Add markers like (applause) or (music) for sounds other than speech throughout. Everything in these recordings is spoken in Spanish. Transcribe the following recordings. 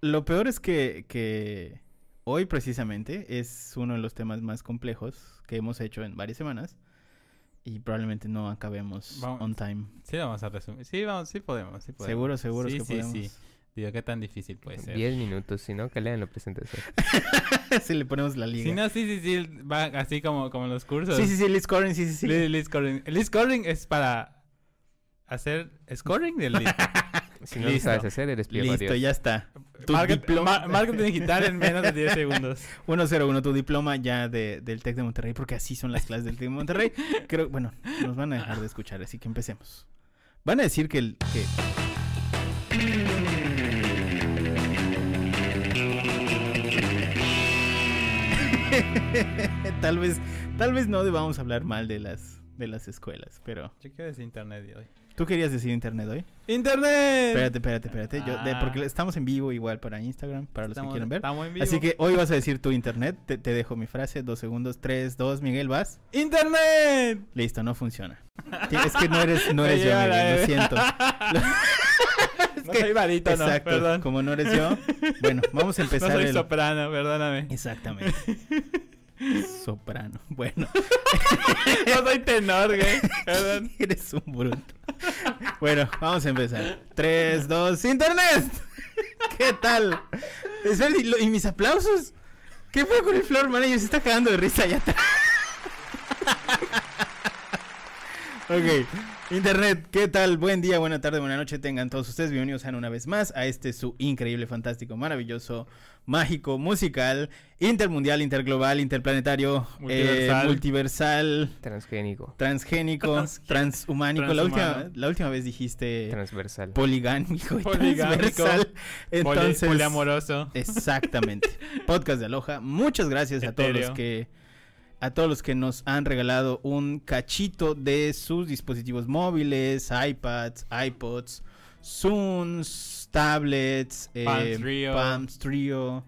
lo peor es que, que hoy precisamente es uno de los temas más complejos que hemos hecho en varias semanas y probablemente no acabemos Vamos- on time. Sí, vamos a resumir. Sí, vamos, sí podemos. Sí podemos. Seguro, seguro sí, que sí, podemos. sí. Digo, ¿qué tan difícil puede ser? 10 minutos, si no, que lean la presentación. (laughs) si le ponemos la Si liga. no, sí, sí, sí. Va así como, como en los cursos. sí, sí, sí, lead scoring, sí, sí, sí. Lead- lead scoring. El scoring es para hacer scoring del (laughs) lead. Si no lo Listo. sabes hacer, eres pliego, Listo, adiós. ya está. Tu Market- diploma. ma- marketing digital en menos de 10 segundos. (laughs) 101, tu diploma ya de, del TEC de Monterrey, porque así son las clases del TEC de Monterrey. Creo, bueno, nos van a dejar de escuchar, así que empecemos. Van a decir que el que (laughs) tal vez tal vez no debamos hablar mal de las de las escuelas, pero Yo quiero decir internet de hoy. Tú querías decir internet hoy? ¡Internet! Espérate, espérate, espérate, yo de- Ah. porque estamos en vivo igual para Instagram, para los que quieren ver. estamos en vivo. Así que hoy vas a decir tu internet. Te, te dejo mi frase. Dos segundos. Tres, dos. Miguel, vas. ¡Internet! Listo, no funciona. Es que no eres, no (laughs) eres yo, Miguel. Lo siento. (laughs) no soy Exacto. perdón. Como no eres yo. Bueno, vamos a (laughs) No empezar soy el. soprano, perdóname. Exactamente. Soprano. (laughs) Bueno, (laughs) No soy tenor, güey. (laughs) Eres un bruto. Bueno, vamos a empezar. Tres, dos. ¡Internet! ¿Qué tal? ¿Y, lo- y mis aplausos? ¿Qué fue con el floor manager? Se está cagando de risa allá atrás. Ok, Internet, ¿qué tal? Buen día, buena tarde, buena noche. Tengan todos ustedes bienvenidos sean una vez más a este su increíble, fantástico, maravilloso, mágico, musical, intermundial, interglobal, interplanetario, Multiversal. eh, multiversal, Transgénico, transgénico, Transgé- transhumánico. La última, la última vez dijiste transversal. poligámico y Poligámico. transversal. Poli- Entonces, poliamoroso. Exactamente. (laughs) Podcast de Aloha. Muchas gracias a todos los que a todos los que nos han regalado un cachito de sus dispositivos móviles, iPads, iPods, Zooms, tablets, eh, Palm Trio. Palms Trio,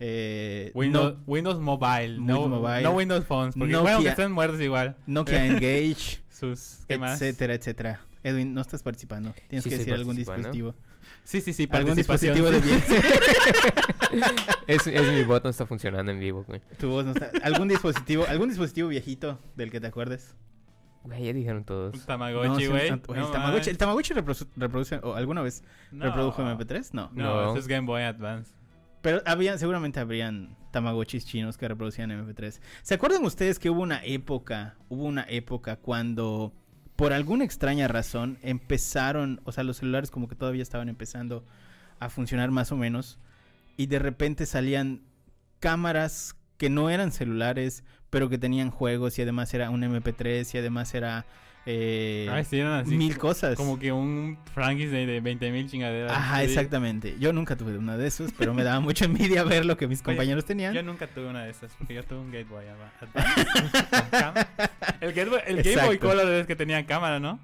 eh, Windows, no- Windows Mobile. No, Windows Mobile. no Windows Phones. Porque Nokia. bueno, que están muertos igual. Nokia (laughs) Engage, Sus. ¿Qué más? etcétera, etcétera. Edwin, no estás participando. Tienes Sí que decir algún dispositivo. Sí, sí, sí. Algún dispositivo de bien. (laughs) es, es mi bot, no está funcionando en vivo, güey. Tu voz no está. Algún dispositivo, algún dispositivo viejito del que te acuerdes. Güey, ya dijeron Un todos. No, Tamagotchi, sí, güey. el, No Tamagotchi, mames. ¿El Tamagotchi reprodu- reproduce o alguna vez No. reprodujo MP3? No. No, No. eso es Game Boy Advance. Pero había, seguramente habrían Tamagotchis chinos que reproducían MP3. ¿Se acuerdan ustedes que hubo una época, hubo una época cuando por alguna extraña razón empezaron, o sea, los celulares como que todavía estaban empezando a funcionar más o menos y de repente salían cámaras que no eran celulares, pero que tenían juegos y además era un MP3 y además era eh, Ay, sí, eran así. mil cosas. Como que un Frankis de, de 20 mil chingaderas. Ajá, exactamente. Yo nunca tuve una de esos, pero me daba mucha envidia ver lo que mis Oye, compañeros tenían. Yo nunca tuve una de esas, porque yo tuve un Game Boy Advance. con cámara. el Game Boy, el Game Boy. Color es que tenía cámara, ¿no?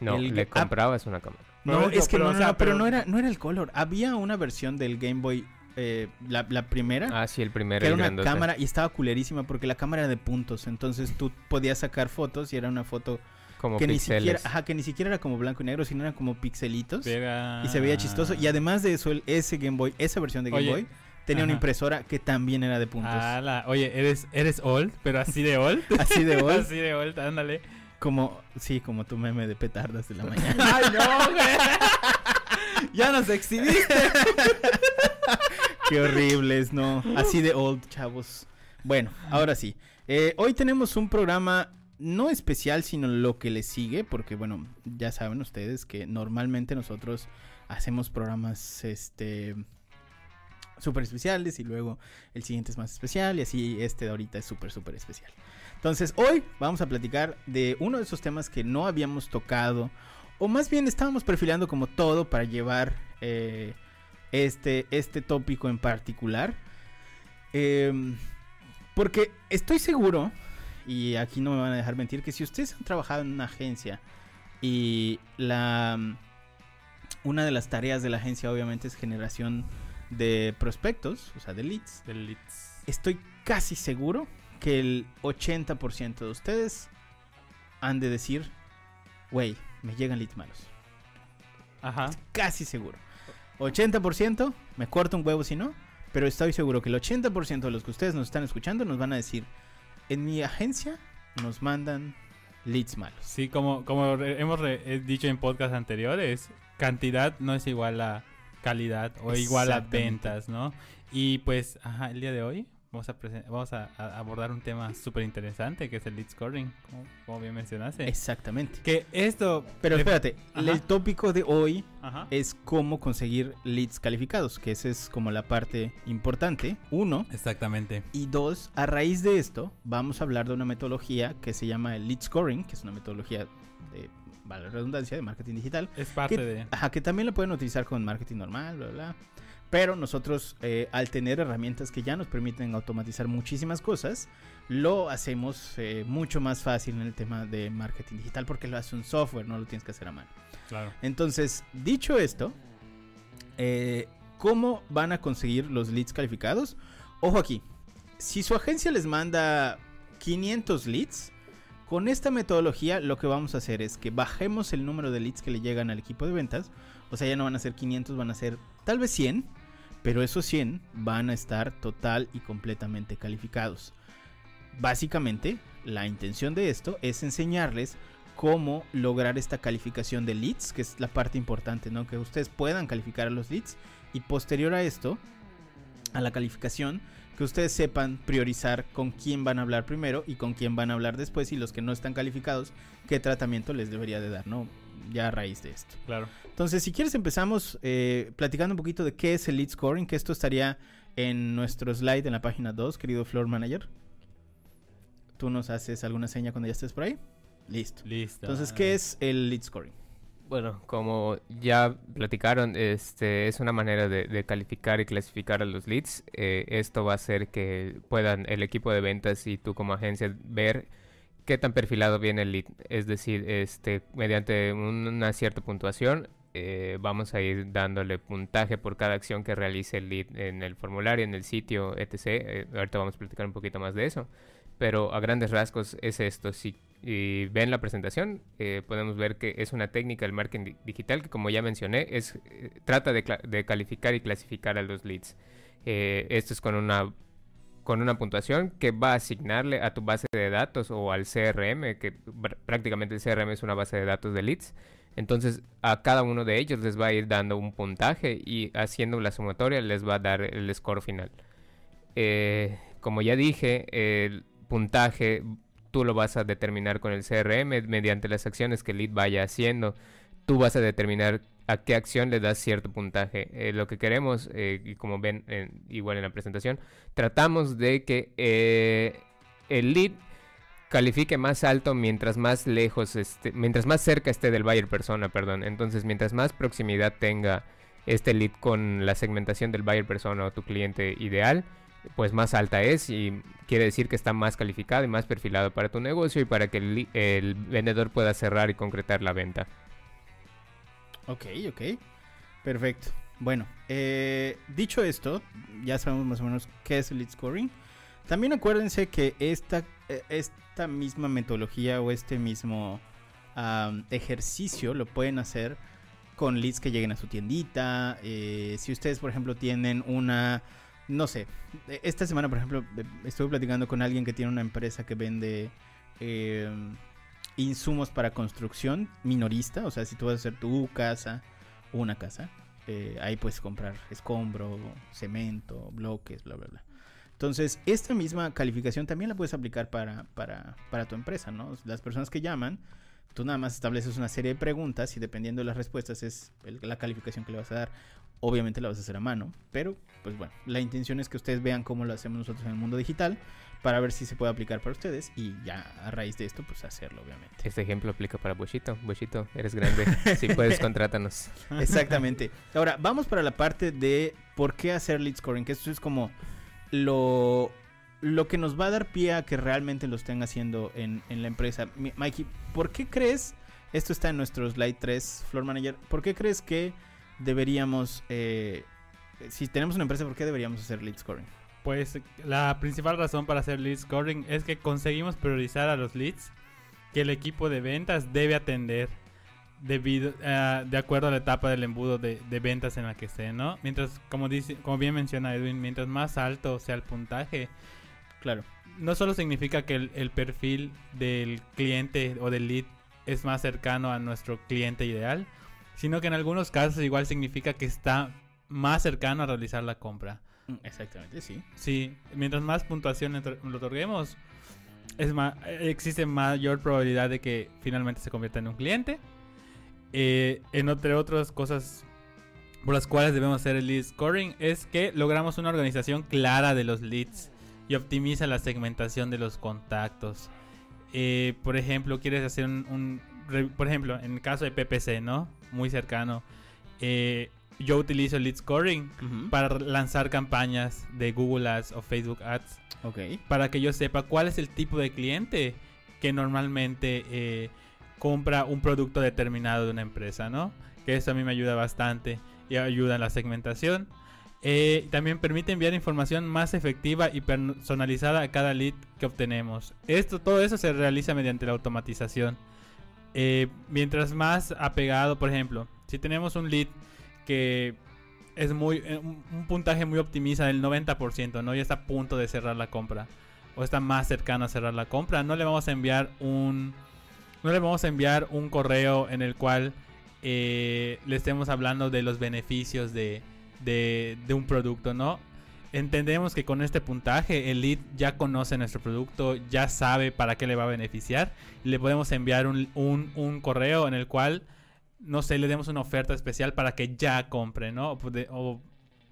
No, El le ah, comprabas una cámara. No, es que pero, no, o no, sea, no, pero pero- no era, no era el color. Había una versión del Game Boy, eh, la, la primera, Ah, sí, el primero, que era una grandote. cámara y estaba culerísima porque la cámara era de puntos. Entonces tú podías sacar fotos y era una foto Como que ni pixeles. siquiera, ajá, que ni siquiera era como blanco y negro, sino eran como pixelitos. Y se veía chistoso. Y además de eso, el, ese Game Boy, esa versión de Game Oye, Boy, tenía una impresora que también era de puntos. Ala, Oye, eres, eres old, pero así de old. (laughs) Así de old. (laughs) así de old, ándale. Como, sí, como tu meme de petardas de la (laughs) mañana. Ay, no, güey. ya nos exhibiste. Qué horribles, no. Así de old, chavos. Bueno, ahora sí. Eh, hoy tenemos un programa no especial, sino lo que le sigue, porque bueno, ya saben ustedes que normalmente nosotros hacemos programas, este, súper especiales y luego el siguiente es más especial y así este de ahorita es súper, súper especial. Entonces, hoy vamos a platicar de uno de esos temas que no habíamos tocado, o más bien estábamos perfilando como todo para llevar eh, este, este tópico en particular. Em, porque estoy seguro, y aquí no me van a dejar mentir, que si ustedes han trabajado en una agencia y la una de las tareas de la agencia obviamente es generación de prospectos, o sea, de leads, estoy casi seguro que el 80% de ustedes han de decir, güey, me llegan leads malos. Ajá. Casi seguro. 80% me corta un huevo si no, pero estoy seguro que el 80% de los que ustedes nos están escuchando nos van a decir, en mi agencia nos mandan leads malos. Sí, como, como hemos eh, dicho en podcast anteriores, cantidad no es igual a calidad o igual a ventas, ¿no? Y pues, ajá, el día de hoy vamos a, vamos a, a abordar un tema súper interesante que es el lead scoring, como, como bien mencionaste. Exactamente. Que esto... Pero espérate, ajá. el tópico de hoy Ajá. es cómo conseguir leads calificados, que esa es como la parte importante, uno. Exactamente. Y dos, a raíz de esto, vamos a hablar de una metodología que se llama el lead scoring, que es una metodología de, vale redundancia, de marketing digital. Es parte que, de... Ajá, que también la pueden utilizar con marketing normal, bla, bla, bla. Pero nosotros, eh, al tener herramientas que ya nos permiten automatizar muchísimas cosas, lo hacemos eh, mucho más fácil en el tema de marketing digital porque lo hace un software, no lo tienes que hacer a mano. Claro. Entonces, dicho esto, eh, ¿cómo van a conseguir los leads calificados? Ojo aquí, si su agencia les manda 500 leads, con esta metodología lo que vamos a hacer es que bajemos el número de leads que le llegan al equipo de ventas. O sea, ya no van a ser 500, van a ser tal vez 100, pero esos 100 van a estar total y completamente calificados. Básicamente, la intención de esto es enseñarles cómo lograr esta calificación de leads, que es la parte importante, ¿no? Que ustedes puedan calificar a los leads y posterior a esto, a la calificación, que ustedes sepan priorizar con quién van a hablar primero y con quién van a hablar después y los que no están calificados, qué tratamiento les debería de dar, ¿no? Ya a raíz de esto. Claro. Entonces, si quieres empezamos eh, platicando un poquito de qué es el lead scoring, que esto estaría en nuestro slide en la página 2, querido Floor Manager. ¿Tú nos haces alguna seña cuando ya estés por ahí? Listo. Listo. Entonces, ¿qué es el lead scoring? Bueno, como ya platicaron, este es una manera de, de calificar y clasificar a los leads. Eh, esto va a hacer que puedan el equipo de ventas y tú como agencia ver qué tan perfilado viene el lead. Es decir, este mediante un- una cierta puntuación eh, vamos a ir dándole puntaje por cada acción que realice el lead en el formulario, en el sitio, etc. Eh, ahorita vamos a platicar un poquito más de eso. Pero a grandes rasgos es esto. Si ven la presentación, eh, podemos ver que es una técnica del marketing di- digital que, como ya mencioné, es, eh, trata de, calificar y clasificar a los leads. Esto es con una, con una puntuación que va a asignarle a tu base de datos o al CRM, que pr- prácticamente el CRM es una base de datos de leads. Entonces, a cada uno de ellos les va a ir dando un puntaje y haciendo la sumatoria les va a dar el score final. Eh, como ya dije, el puntaje tú lo vas a determinar con el CRM mediante las acciones que el lead vaya haciendo. Tú vas a determinar a qué acción le das cierto puntaje. Eh, lo que queremos, eh, y como ven en- igual en la presentación, tratamos de que eh, el lead califique más alto mientras más lejos esté, mientras más cerca esté del buyer persona, perdón. Entonces, mientras más proximidad tenga este lead con la segmentación del buyer persona o tu cliente ideal, pues más alta es y quiere decir que está más calificado y más perfilado para tu negocio y para que el vendedor pueda cerrar y concretar la venta. Ok, ok. Perfecto. Bueno, eh, dicho esto, ya sabemos más o menos qué es el lead scoring. También acuérdense que esta, eh, esta misma metodología o este mismo ejercicio lo pueden hacer con leads que lleguen a su tiendita. eh, si ustedes, por ejemplo, tienen una, no sé, eh, esta semana, por ejemplo, estuve platicando con alguien que tiene una empresa que vende eh, insumos para construcción minorista. O sea, si tú vas a hacer tu casa, una casa, eh, ahí puedes comprar escombro, cemento, bloques, bla, bla, bla. Entonces, esta misma calificación también la puedes aplicar para, para, para tu empresa, ¿no? Las personas que llaman, tú nada más estableces una serie de preguntas y dependiendo de las respuestas es la calificación que le vas a dar. Obviamente la vas a hacer a mano, pero pues bueno, la intención es que ustedes vean cómo lo hacemos nosotros en el mundo digital para ver si se puede aplicar para ustedes y ya a raíz de esto pues hacerlo obviamente. Este ejemplo aplica para Bushito. Bushito, eres grande. si puedes, (laughs) contrátanos. Exactamente. Ahora, vamos para la parte de por qué hacer lead scoring, que esto es como lo, lo que nos va a dar pie a que realmente lo estén haciendo en, en la empresa. Mi- Mikey, ¿por qué crees, esto está en nuestro slide 3, Floor Manager, ¿por qué crees que deberíamos, eh, si tenemos una empresa, ¿por qué deberíamos hacer lead scoring? Pues la principal razón para hacer lead scoring es que conseguimos priorizar a los leads que el equipo de ventas debe atender. debido, eh, de acuerdo a la etapa del embudo de, de ventas en la que esté, ¿no? Mientras, como, dice, como bien menciona Edwin, mientras más alto sea el puntaje, Claro. no solo significa que el, el perfil del cliente o del lead es más cercano a nuestro cliente ideal, sino que en algunos casos igual significa que está más cercano a realizar la compra. Mm, Exactamente, sí. Sí, mientras más puntuación le otor- le otorguemos, es ma- existe mayor probabilidad de que finalmente se convierta en un cliente. Eh, en entre otras cosas por las cuales debemos hacer el lead scoring es que logramos una organización clara de los leads y optimiza la segmentación de los contactos. Eh, por ejemplo, quieres hacer un, por ejemplo, en el caso de PPC, ¿no? Muy cercano. eh, yo utilizo el lead scoring para lanzar campañas de Google Ads o Facebook Ads Ok. para que yo sepa cuál es el tipo de cliente que normalmente eh, compra un producto determinado de una empresa, ¿no? Que eso a mí me ayuda bastante y ayuda en la segmentación. Eh, también permite enviar información más efectiva y personalizada a cada lead que obtenemos. Esto, todo eso se realiza mediante la automatización. Eh, mientras más apegado, por ejemplo, si tenemos un lead es muy eh, un, un puntaje muy optimista del 90%, ¿no? Ya está a punto de cerrar la compra o está más cercano a cerrar la compra, no le vamos a enviar un no le vamos a enviar un correo en el cual eh, le estemos hablando de los beneficios de, de, un producto, ¿no? Entendemos que con este puntaje el lead ya conoce nuestro producto, ya sabe para qué le va a beneficiar. Le podemos enviar un- un correo en el cual, no sé, le demos una oferta especial para que ya compre, ¿no? O, o,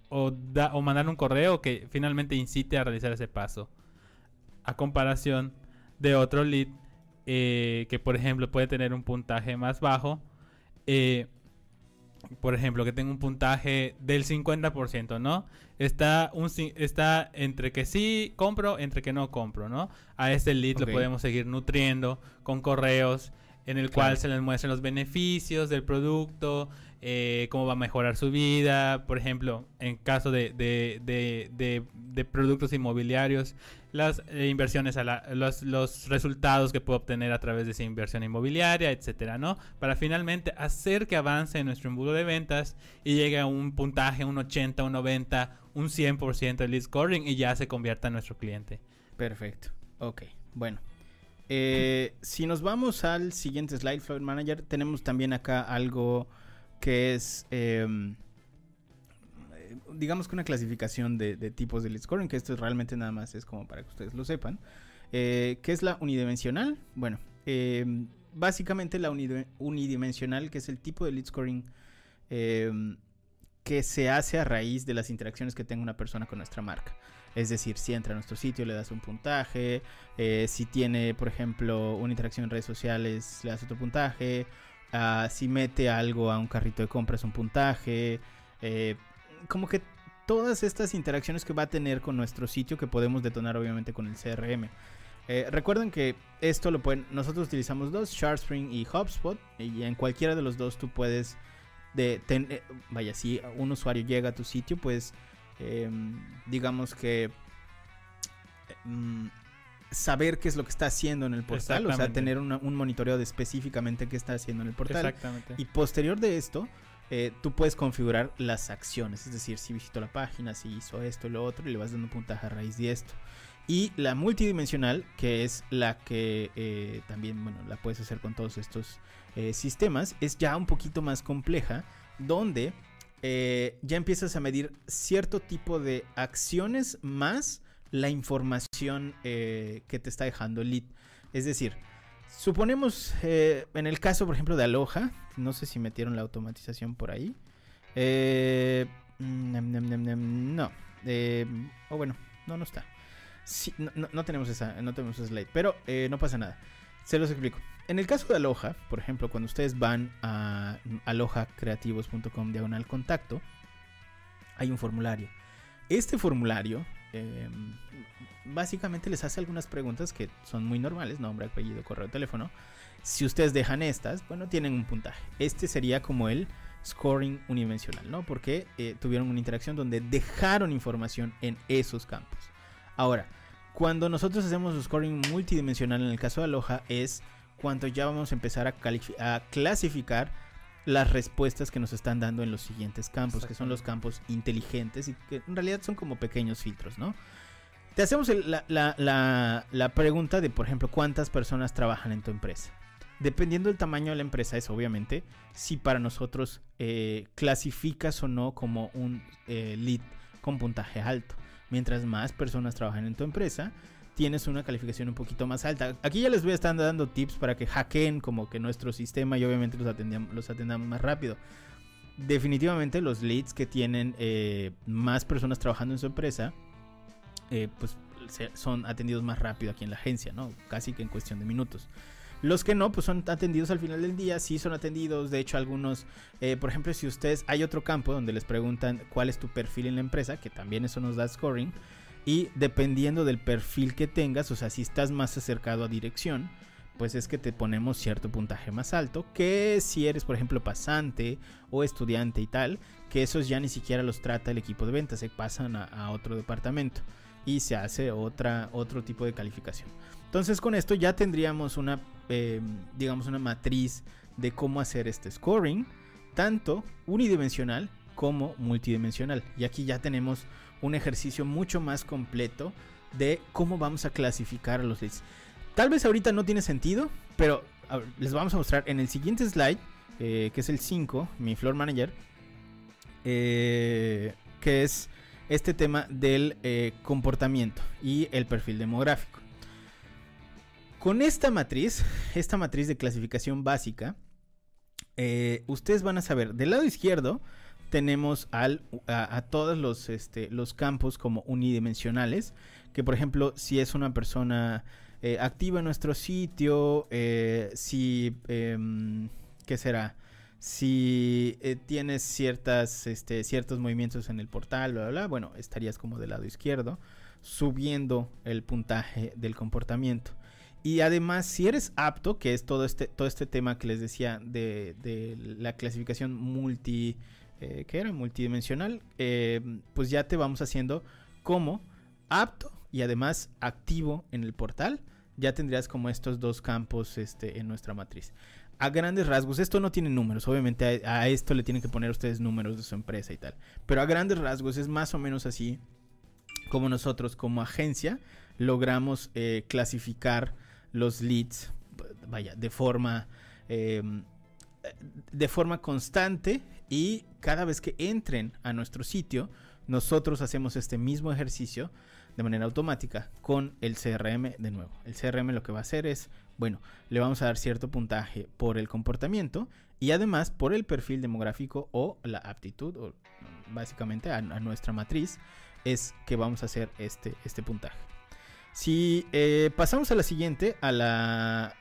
o da- o mandar un correo que finalmente incite a realizar ese paso. A comparación de otro lead eh, que, por ejemplo, puede tener un puntaje más bajo. eh, por ejemplo, que tenga un puntaje del 50%, ¿no? Está, un, está entre que sí compro, entre que no compro, ¿no? A este lead lo podemos seguir nutriendo con correos en el cual Claro. se les muestran los beneficios del producto, eh, cómo va a mejorar su vida, por ejemplo, en caso de, de, de, de- de productos inmobiliarios, las eh, inversiones, a la- los, los resultados que puede obtener a través de esa inversión inmobiliaria, etcétera, ¿no? Para finalmente hacer que avance nuestro embudo de ventas y llegue a un puntaje, un 80, un 90, un 100% de lead scoring y ya se convierta en nuestro cliente. Perfecto. Ok, bueno. Eh, si nos vamos al siguiente slide, Flow Manager, tenemos también acá algo que es, em, digamos que una clasificación de, tipos de lead scoring, que esto realmente nada más es como para que ustedes lo sepan. Eh, ¿Qué es la unidimensional? Bueno, em, básicamente la unidimensional, que es el tipo de lead scoring em, que se hace a raíz de las interacciones que tenga una persona con nuestra marca. Es decir, si entra a nuestro sitio le das un puntaje, eh, si tiene, por ejemplo, una interacción en redes sociales le das otro puntaje, ah, si mete algo a un carrito de compras un puntaje, eh, como que todas estas interacciones que va a tener con nuestro sitio que podemos detonar obviamente con el CRM. Eh, recuerden que esto lo pueden, nosotros utilizamos dos, SharpSpring y HubSpot, y en cualquiera de los dos tú puedes, de, vaya, si un usuario llega a tu sitio, pues em, digamos que em, saber qué es lo que está haciendo en el portal, o sea, tener una- un monitoreo de específicamente qué está haciendo en el portal. Exactamente. Y posterior de esto, eh, tú puedes configurar las acciones, es decir, si visitó la página, si hizo esto y lo otro, y le vas dando puntaje a raíz de esto. Y la multidimensional, que es la que eh, también, bueno, la puedes hacer con todos estos eh, sistemas, es ya un poquito más compleja, donde eh, ya empiezas a medir cierto tipo de acciones más la información eh, que te está dejando el lead. Es decir, suponemos eh, en el caso, por ejemplo, de Aloha, no sé si metieron la automatización por ahí. No. O bueno, no, no está. No, no- tenemos esa, no tenemos esa slide, pero no pasa nada. Se los explico. En el caso de Aloha, por ejemplo, cuando ustedes van a alohacreativos.com diagonal contacto, hay un formulario. Este formulario eh, básicamente les hace algunas preguntas que son muy normales, nombre, apellido, correo, teléfono. Si ustedes dejan estas, bueno, tienen un puntaje. Este sería como el scoring unidimensional, ¿no? Porque eh, tuvieron una interacción donde dejaron información en esos campos. Ahora, cuando nosotros hacemos un scoring multidimensional en el caso de Aloha es cuanto ya vamos a empezar a, clasificar las respuestas que nos están dando en los siguientes campos, que son los campos inteligentes y que en realidad son como pequeños filtros, ¿no? Te hacemos el- la, la- la- la pregunta de, por ejemplo, cuántas personas trabajan en tu empresa. Dependiendo del tamaño de la empresa, es obviamente si para nosotros eh, clasificas o no como un eh, lead con puntaje alto. Mientras más personas trabajan en tu empresa, tienes una calificación un poquito más alta. Aquí ya les voy a estar dando tips para que hackeen como que nuestro sistema y obviamente los, atendam- los atendamos más rápido. Definitivamente los leads que tienen eh, más personas trabajando en su empresa, eh, pues son atendidos más rápido aquí en la agencia, ¿no? Casi que en cuestión de minutos. Los que no, pues son atendidos al final del día, sí son atendidos. De hecho, algunos, eh, por ejemplo, si ustedes, hay otro campo donde les preguntan cuál es tu perfil en la empresa, que también eso nos da scoring. Y dependiendo del perfil que tengas, o sea, si estás más acercado a dirección, pues es que te ponemos cierto puntaje más alto. Que si eres, por ejemplo, pasante o estudiante y tal, que esos ya ni siquiera los trata el equipo de ventas, se pasan a, otro departamento y se hace otra, otro tipo de calificación. Entonces con esto ya tendríamos una, eh, digamos, una matriz de cómo hacer este scoring, tanto unidimensional como multidimensional. Y aquí ya tenemos un ejercicio mucho más completo de cómo vamos a clasificar a los leads. Tal vez ahorita no tiene sentido, pero les vamos a mostrar en el siguiente slide, eh, que es el 5, mi floor manager, eh, que es este tema del eh, comportamiento y el perfil demográfico. Con esta matriz, esta matriz de clasificación básica, ustedes van a saber, del lado izquierdo tenemos a, a todos los, este, los campos como unidimensionales, que por ejemplo, si es una persona eh, activa en nuestro sitio, eh, si, em, ¿qué será? Si eh, tienes ciertas, este, ciertos movimientos en el portal, bla, bla, bla, bueno, estarías como del lado izquierdo, subiendo el puntaje del comportamiento. Y además, si eres apto, que es todo este, todo este tema que les decía de, de la clasificación multi, eh, ¿qué era? Multidimensional, eh, pues ya te vamos haciendo como apto y además activo en el portal. Ya tendrías como estos dos campos este, en nuestra matriz. A grandes rasgos, esto no tiene números, obviamente a, esto le tienen que poner ustedes números de su empresa y tal. Pero a grandes rasgos es más o menos así como nosotros como agencia logramos eh, clasificar los leads, vaya, de forma, eh, de forma constante y cada vez que entren a nuestro sitio, nosotros hacemos este mismo ejercicio de manera automática con el CRM de nuevo. El CRM lo que va a hacer es, bueno, le vamos a dar cierto puntaje por el comportamiento y además por el perfil demográfico o la aptitud, o básicamente a, nuestra matriz, es que vamos a hacer este, este puntaje. Si eh, pasamos a la siguiente, a la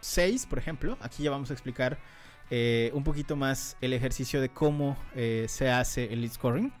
6, por ejemplo, aquí ya vamos a explicar eh, un poquito más el ejercicio de cómo eh, se hace el lead scoring.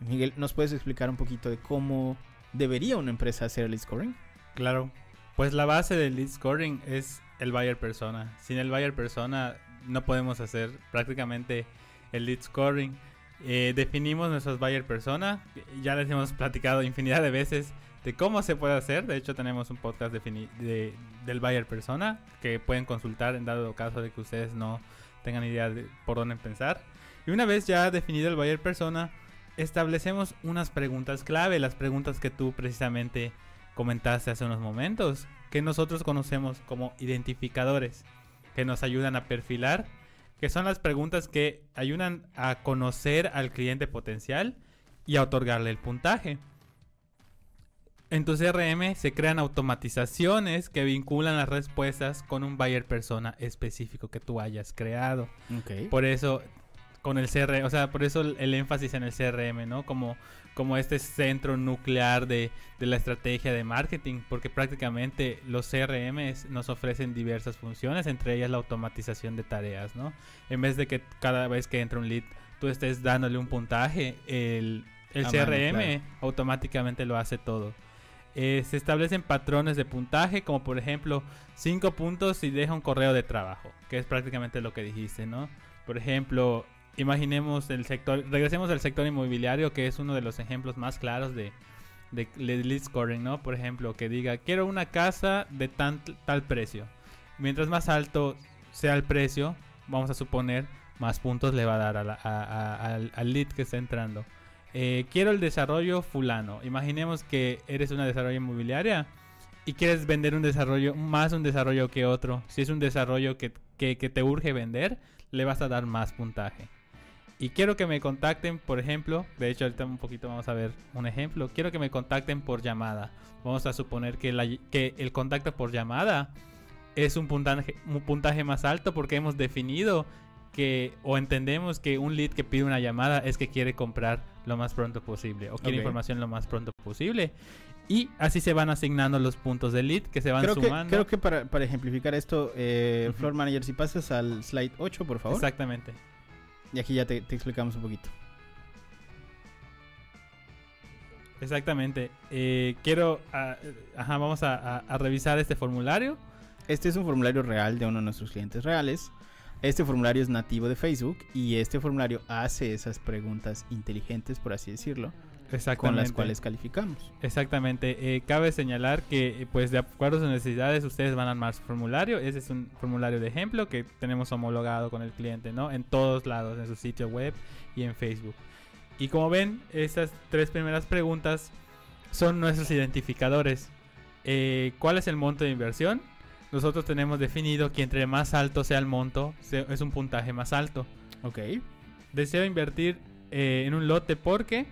Miguel, ¿nos puedes explicar un poquito de cómo debería una empresa hacer el lead scoring? Claro. Pues la base del lead scoring es el buyer persona. Sin el buyer persona no podemos hacer prácticamente el lead scoring. Eh, definimos nuestros buyer persona. Ya les hemos platicado infinidad de veces de cómo se puede hacer. De hecho, tenemos un podcast de, del buyer persona que pueden consultar en dado caso de que ustedes no tengan idea de por dónde pensar. Y una vez ya definido el buyer persona, establecemos unas preguntas clave, las preguntas que tú precisamente comentaste hace unos momentos, que nosotros conocemos como identificadores, que nos ayudan a perfilar, que son las preguntas que ayudan a conocer al cliente potencial y a otorgarle el puntaje. En tu CRM se crean automatizaciones que vinculan las respuestas con un buyer persona específico que tú hayas creado. Por eso, con el CRM, o sea, por eso el, énfasis en el CRM, ¿no? Como, como este centro nuclear de, de la estrategia de marketing, porque prácticamente los CRMs nos ofrecen diversas funciones, entre ellas la automatización de tareas, ¿no? En vez de que cada vez que entra un lead tú estés dándole un puntaje, el, el A mano, CRM claro. automáticamente lo hace todo. Eh, se establecen patrones de puntaje, como por ejemplo 5 puntos si deja un correo de trabajo, que es prácticamente lo que dijiste, ¿no? Por ejemplo, imaginemos el sector, regresemos al sector inmobiliario, que es uno de los ejemplos más claros de, de, lead scoring, ¿no? Por ejemplo, que diga, quiero una casa de tan, tal precio. Mientras más alto sea el precio, vamos a suponer, más puntos le va a dar a a- al lead que está entrando. Eh, quiero el desarrollo fulano. Imaginemos que eres una desarrollo inmobiliaria y quieres vender un desarrollo, más un desarrollo que otro. Si es un desarrollo que, que- que te urge vender, le vas a dar más puntaje. Y quiero que me contacten, por ejemplo, de hecho ahorita un poquito vamos a ver un ejemplo. Quiero que me contacten por llamada. Vamos a suponer que, la- que el contacto por llamada es un puntaje, un puntaje más alto porque hemos definido que o entendemos que un lead que pide una llamada es que quiere comprar lo más pronto posible o quiere información lo más pronto posible. Y así se van asignando los puntos de lead que se van Creo que, sumando. creo que para, para ejemplificar esto, eh. Floor Manager, si pasas al slide 8, por favor. Exactamente. Y aquí ya te, te explicamos un poquito. Exactamente. Eh, quiero, ah, ajá, vamos a, a- a revisar este formulario. Este es un formulario real de uno de nuestros clientes reales. Este formulario es nativo de Facebook y este formulario hace esas preguntas inteligentes, por así decirlo, con las cuales calificamos. Exactamente. Eh, cabe señalar que, eh, pues, de acuerdo a sus necesidades, ustedes van a armar su formulario. Ese es un formulario de ejemplo que tenemos homologado con el cliente, ¿no? En todos lados, en su sitio web y en Facebook. Y como ven, estas tres primeras preguntas son nuestros identificadores. Eh, ¿Cuál es el monto de inversión? Nosotros tenemos definido que entre más alto sea el monto, es un puntaje más alto. Ok. Deseo invertir eh, en un lote porque,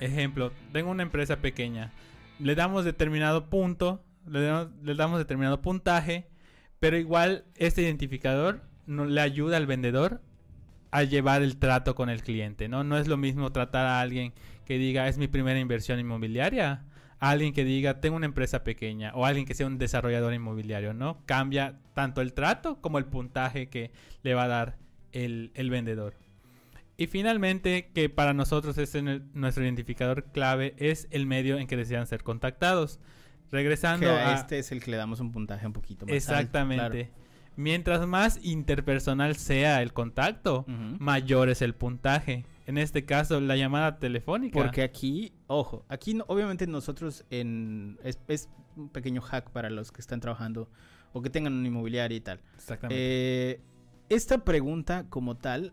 ejemplo, tengo una empresa pequeña. Le damos determinado punto, le damos, le damos determinado puntaje, pero igual este identificador no, le ayuda al vendedor a llevar el trato con el cliente, ¿no? No es lo mismo tratar a alguien que diga es mi primera inversión inmobiliaria, alguien que diga tengo una empresa pequeña o alguien que sea un desarrollador inmobiliario, ¿no? Cambia tanto el trato como el puntaje que le va a dar el, el vendedor. Y finalmente, que para nosotros es nuestro identificador clave, es el medio en que desean ser contactados. Regresando Que a... a este es el que le damos un puntaje un poquito más Exactamente. alto. claro. Mientras más interpersonal sea el contacto, mayor es el puntaje. En este caso, la llamada telefónica. Porque aquí, ojo, aquí no- obviamente nosotros en es, es un pequeño hack para los que están trabajando o que tengan un inmobiliario y tal. Exactamente. Eh, esta pregunta como tal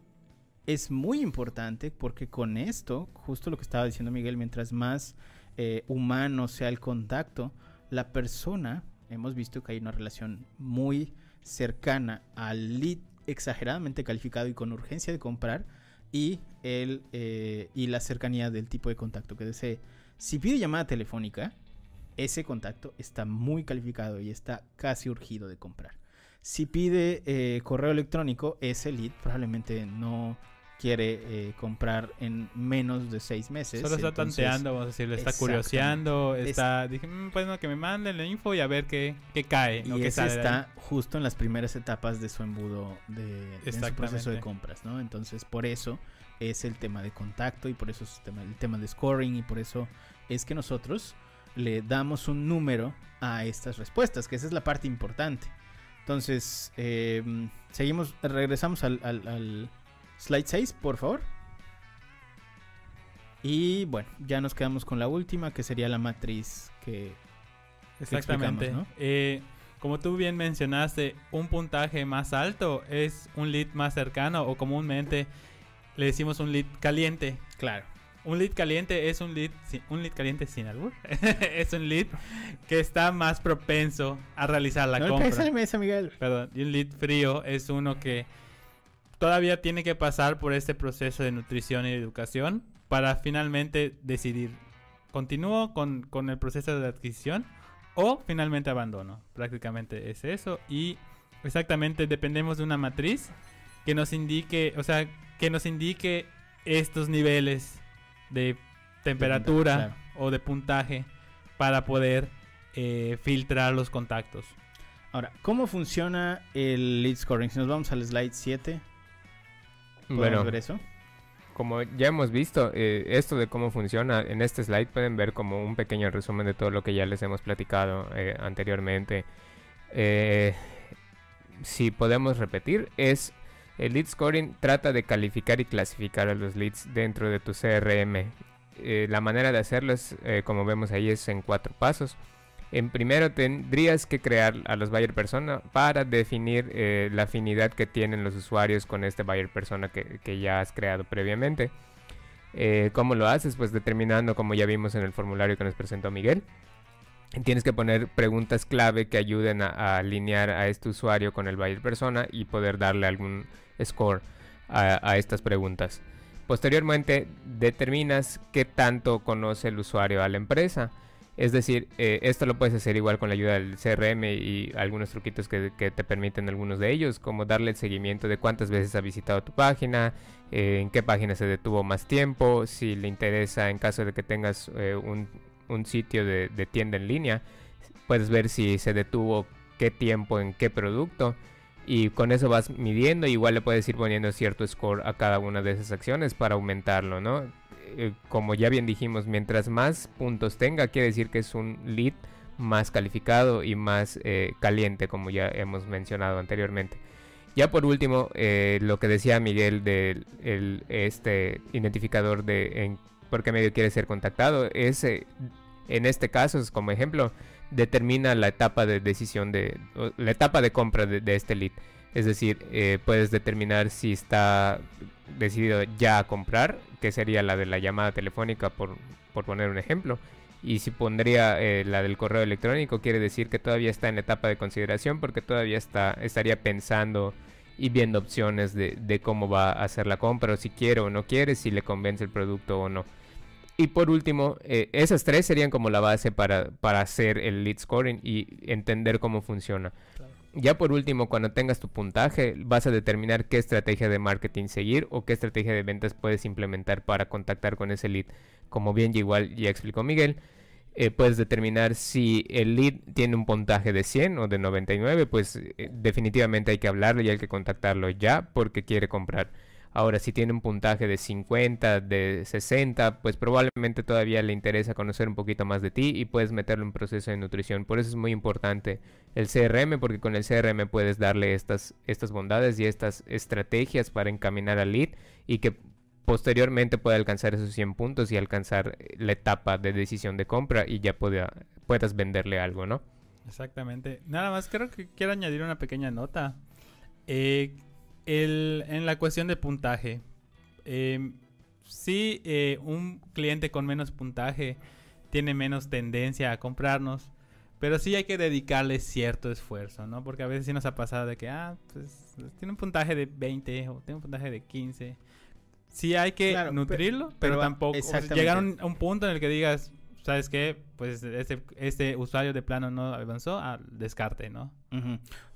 es muy importante porque con esto, justo lo que estaba diciendo Miguel, mientras más eh, humano sea el contacto, la persona, hemos visto que hay una relación muy cercana al lead exageradamente calificado y con urgencia de comprar y, el, eh, y la cercanía del tipo de contacto que desee. Si pide llamada telefónica, ese contacto está muy calificado y está casi urgido de comprar. Si pide eh, correo electrónico, ese lead probablemente no quiere eh, comprar en menos de seis meses. Solo está entonces- tanteando, vamos a decirlo, está curioseando, Es- está, dije, "Mm, pues no, que me manden la info y a ver qué, qué cae. Y qué ese sale de ahí". está justo en las primeras etapas de su embudo de, de su proceso de compras, ¿no? Entonces, por eso es el tema de contacto y por eso es el tema, el tema de scoring y por eso es que nosotros le damos un número a estas respuestas, que esa es la parte importante. Entonces, eh, seguimos, regresamos al, al- al slide 6, por favor. Y bueno, ya nos quedamos con la última, que sería la matriz que Exactamente. Eh, como tú bien mencionaste, un puntaje más alto es un lead más cercano o comúnmente le decimos un lead caliente. Claro. Un lead caliente es un lead, un lead caliente sin albur. (laughs) es un lead que está más propenso a realizar la no compra. Miguel. Perdón, y un lead frío es uno que todavía tiene que pasar por este proceso de nutrición y educación para finalmente decidir, ¿continúo con, con el proceso de adquisición o finalmente abandono? Prácticamente es eso y exactamente dependemos de una matriz que nos indique, o sea, que nos indique estos niveles de temperatura claro. o de puntaje para poder eh, filtrar los contactos. Ahora, ¿cómo funciona el lead scoring? Si nos vamos al slide 7, ¿podemos Bueno, ver eso? como ya hemos visto, eh, esto de cómo funciona, en este slide pueden ver como un pequeño resumen de todo lo que ya les hemos platicado eh, anteriormente. Eh, si podemos repetir, es el lead scoring trata de calificar y clasificar a los leads dentro de tu CRM. Eh, la manera de hacerlo es, eh, como vemos ahí, es en cuatro pasos. En primero tendrías que crear a los buyer persona para definir eh, la afinidad que tienen los usuarios con este buyer persona que, ya has creado previamente. Eh, ¿Cómo lo haces? Pues determinando, como ya vimos en el formulario que nos presentó Miguel, tienes que poner preguntas clave que ayuden a, alinear a este usuario con el buyer persona y poder darle algún score a, estas preguntas. Posteriormente, determinas qué tanto conoce el usuario a la empresa. Es decir, eh, esto lo puedes hacer igual con la ayuda del CRM y algunos truquitos que, te permiten algunos de ellos, como darle el seguimiento de cuántas veces ha visitado tu página, eh, en qué página se detuvo más tiempo, si le interesa en caso de que tengas eh, un, un sitio de, tienda en línea, puedes ver si se detuvo qué tiempo en qué producto y con eso vas midiendo igual le puedes ir poniendo cierto score a cada una de esas acciones para aumentarlo, ¿no? Eh, como ya bien dijimos, mientras más puntos tenga, quiere decir que es un lead más calificado y más eh, caliente, como ya hemos mencionado anteriormente. Ya por último, eh, lo que decía Miguel del este identificador de por qué medio quiere ser contactado, es en este caso, es como ejemplo, determina la etapa de decisión de la etapa de compra de, este lead. Es decir, eh, puedes determinar si está decidido ya a comprar, que sería la de la llamada telefónica, por, por poner un ejemplo. Y si pondría eh, la del correo electrónico, quiere decir que todavía está en etapa de consideración porque todavía está, estaría pensando y viendo opciones de, de cómo va a hacer la compra, o si quiere o no quiere, si le convence el producto o no. Y por último, eh, esas tres serían como la base para, para hacer el lead scoring y entender cómo funciona. Ya por último, cuando tengas tu puntaje, vas a determinar qué estrategia de marketing seguir o qué estrategia de ventas puedes implementar para contactar con ese lead. Como bien igual ya explicó Miguel, eh, puedes determinar si el lead tiene un puntaje de 100 o de 99, pues eh, definitivamente hay que hablarle y hay que contactarlo ya porque quiere comprar. Ahora, si tiene un puntaje de 50, de 60, pues probablemente todavía le interesa conocer un poquito más de ti y puedes meterlo en proceso de nutrición. Por eso es muy importante el CRM, porque con el CRM puedes darle estas, estas bondades y estas estrategias para encaminar al lead y que posteriormente pueda alcanzar esos 100 puntos y alcanzar la etapa de decisión de compra y ya pueda, puedas venderle algo, ¿no? Exactamente. Nada más creo que quiero añadir una pequeña nota. Eh, en la cuestión de puntaje, eh, si eh, un cliente con menos puntaje tiene menos tendencia a comprarnos, pero sí hay que dedicarle cierto esfuerzo, ¿no? Porque a veces sí nos ha pasado de que, ah, pues tiene un puntaje de 20 o tiene un puntaje de 15. Sí hay que nutrirlo, pero, tampoco llegar a un, punto en el que digas, ¿sabes qué? Pues este, este usuario de plano no avanzó, al descarte, ¿no?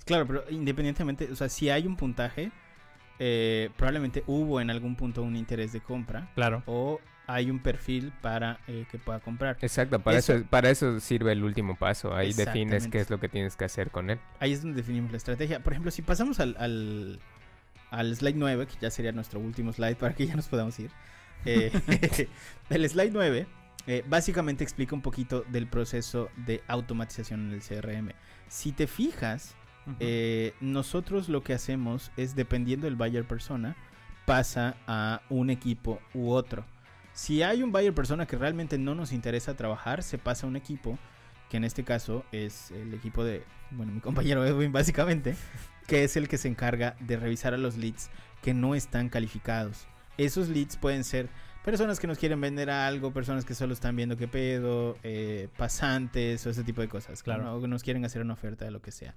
Claro, pero independientemente, o sea, si hay un puntaje, eh, probablemente hubo en algún punto un interés de compra. Claro. O hay un perfil para eh, que pueda comprar. Exacto, para eso, para eso sirve el último paso. Ahí defines qué es lo que tienes que hacer con él. Ahí es donde definimos la estrategia. Por ejemplo, si pasamos al, al, slide 9, que ya sería nuestro último slide para que ya nos podamos ir. Eh, (laughs) (laughs) el slide 9 básicamente explica un poquito del proceso de automatización en el CRM. Si te fijas, eh, nosotros lo que hacemos es, dependiendo del buyer persona, pasa a un equipo u otro. Si hay un buyer persona que realmente no nos interesa trabajar, se pasa a un equipo, que en este caso es el equipo de, bueno, mi (laughs) compañero Edwin básicamente, (laughs) que es el que se encarga de revisar a los leads que no están calificados. Esos leads pueden ser personas que nos quieren vender algo, personas que solo están viendo qué pedo, eh, pasantes o ese tipo de cosas. Claro, o que nos quieren hacer una oferta de lo que sea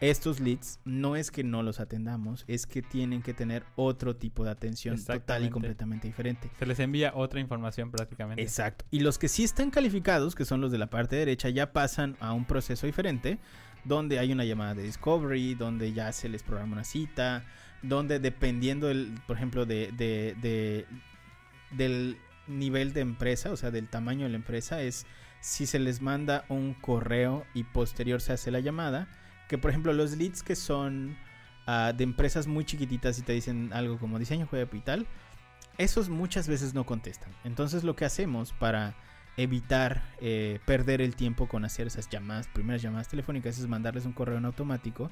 estos leads no es que no los atendamos, es que tienen que tener otro tipo de atención total y completamente diferente. Se les envía otra información prácticamente. Exacto. Y los que sí están calificados, que son los de la parte derecha, ya pasan a un proceso diferente, donde hay una llamada de discovery, donde ya se les programa una cita, donde dependiendo, del, por ejemplo, de, de, del nivel de empresa, o sea, del tamaño de la empresa, es si se les manda un correo y posterior se hace la llamada que por ejemplo los leads que son ah, de empresas muy chiquititas y te dicen algo como diseño web y tal, esos muchas veces no contestan. Entonces lo que hacemos para evitar eh, perder el tiempo con hacer esas llamadas, primeras llamadas telefónicas, es mandarles un correo en automático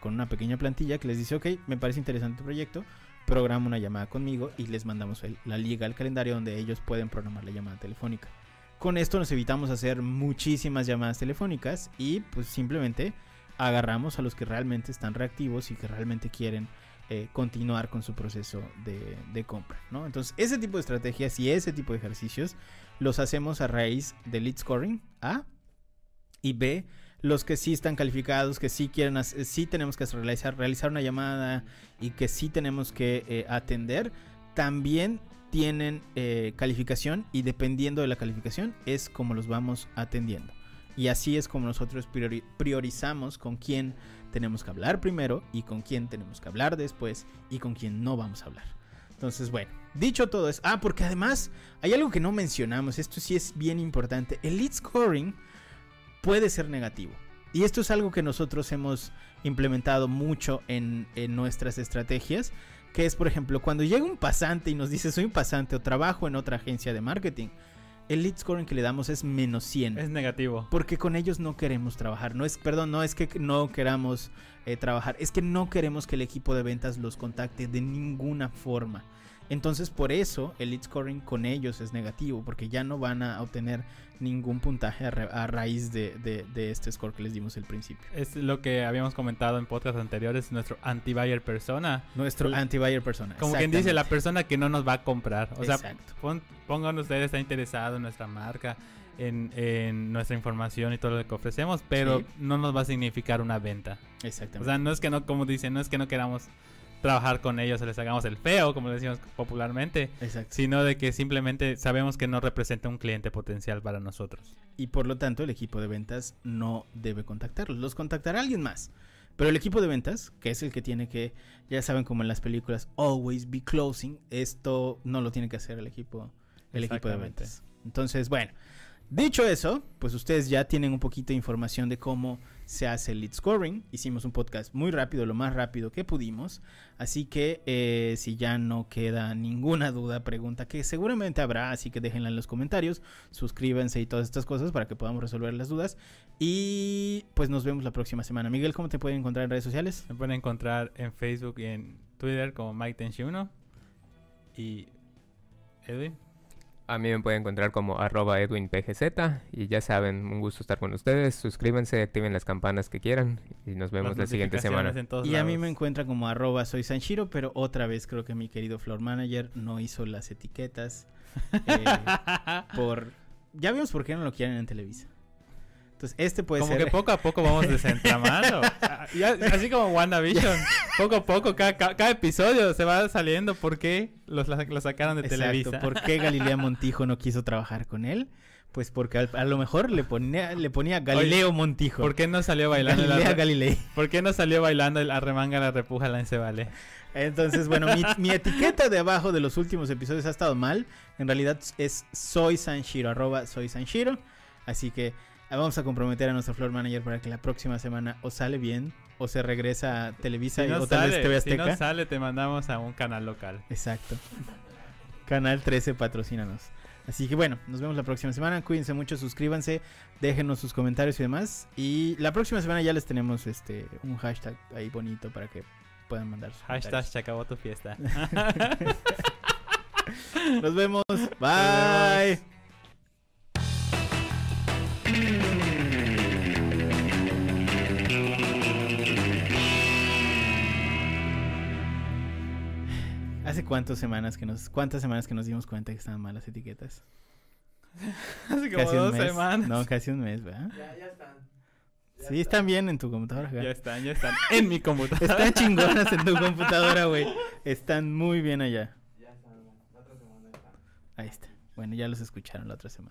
con una pequeña plantilla que les dice, ok, me parece interesante tu proyecto, programa una llamada conmigo y les mandamos la liga al calendario donde ellos pueden programar la llamada telefónica. Con esto nos evitamos hacer muchísimas llamadas telefónicas y pues simplemente agarramos a los que realmente están reactivos y que realmente quieren eh, continuar con su proceso de, compra, ¿no? Entonces, ese tipo de estrategias y ese tipo de ejercicios los hacemos a raíz de lead scoring, A, y B, los que sí están calificados, que sí quieren, sí tenemos que realizar, una llamada y que sí tenemos que eh, atender, también tienen eh, calificación y dependiendo de la calificación es como los vamos atendiendo. Y así es como nosotros priorizamos con quién tenemos que hablar primero y con quién tenemos que hablar después y con quién no vamos a hablar. Entonces, bueno, dicho todo eso, ah, porque además hay algo que no mencionamos, esto sí es bien importante, el lead scoring puede ser negativo. Y esto es algo que nosotros hemos implementado mucho en, en nuestras estrategias, que es, por ejemplo, cuando llega un pasante y nos dice soy pasante o trabajo en otra agencia de marketing, el lead scoring que le damos es menos 100. Es negativo. Porque con ellos no queremos trabajar. No es, perdón, no es que no queramos eh, trabajar, es que no queremos que el equipo de ventas los contacte de ninguna forma. Entonces por eso el lead scoring con ellos es negativo, porque ya no van a obtener ningún puntaje a, raíz de, este score que les dimos al principio. Es lo que habíamos comentado en podcasts anteriores, nuestro anti-buyer persona. Nuestro anti-buyer persona. Como quien dice, la persona que no nos va a comprar. O sea, pongan ustedes, está interesado en nuestra marca, en, nuestra información y todo lo que ofrecemos, pero no nos va a significar una venta. Exactamente. O sea, no es que no, como dicen, no es que no queramos trabajar con ellos, les hagamos el feo, como decimos popularmente, sino de que simplemente sabemos que no representa un cliente potencial para nosotros. Y por lo tanto el equipo de ventas no debe contactarlos, los contactará alguien más. Pero el equipo de ventas, que es el que tiene que, ya saben como en las películas, always be closing, esto no lo tiene que hacer el equipo, el equipo de ventas. Entonces, bueno, dicho eso, pues ustedes ya tienen un poquito de información de cómo se hace el lead scoring. Hicimos un podcast muy rápido, lo más rápido que pudimos. Así que eh, si ya no queda ninguna duda, pregunta que seguramente habrá, así que déjenla en los comentarios. Suscríbanse y todas estas cosas para que podamos resolver las dudas. Y pues nos vemos la próxima semana. Miguel, ¿cómo te pueden encontrar en redes sociales? Me pueden encontrar en Facebook y en Twitter como Mike Tenshi1. Y Edwin. A mí me pueden encontrar como arroba edwinpgz y ya saben, un gusto estar con ustedes. Suscríbanse, activen las campanas que quieran y nos vemos la siguiente semana. Y a mí me encuentran como arroba soy Sanshiro, pero otra vez creo que mi querido Floor Manager no hizo las etiquetas eh, (laughs) por... Ya vimos por qué no lo quieren en Televisa. Entonces, este puede como ser. que poco a poco vamos (laughs) desentramando. así como WandaVision. poco a poco, cada, episodio se va saliendo por qué los, sacaron de Exacto, Televisa. ¿Por qué Galilea Montijo no quiso trabajar con él? Pues porque a, lo mejor le ponía, le ponía Galileo Montijo. ¿Por qué no salió bailando? Galilea Galilei. ¿Por qué no salió bailando el arremanga la repuja la vale Entonces, bueno, mi, mi, etiqueta de abajo de los últimos episodios ha estado mal. En realidad es soy Sanshiro, arroba soy Sanshiro. Así que Vamos a comprometer a nuestro floor manager para que la próxima semana o sale bien o se regresa a Televisa y o tal vez TV Azteca. Si no sale, te mandamos a un canal local. Exacto. canal 13, patrocínanos. Así que bueno, nos vemos la próxima semana. Cuídense mucho, suscríbanse, déjenos sus comentarios y demás. Y la próxima semana ya les tenemos este un hashtag ahí bonito para que puedan mandar sus Hashtag se acabó tu fiesta. (laughs) (laughs) nos vemos. Bye. ¿Hace cuántas semanas que nos cuántas semanas que nos dimos cuenta que estaban mal las etiquetas? (laughs) Hace como dos semanas. No, casi un mes, ¿verdad? Ya, ya están. sí, están bien en tu computadora. Ya están, ya están en mi computadora. Están chingonas en tu (laughs) computadora, güey. Están muy bien allá. Ya están, la otra semana están. Ahí está. Bueno, ya los escucharon la otra semana.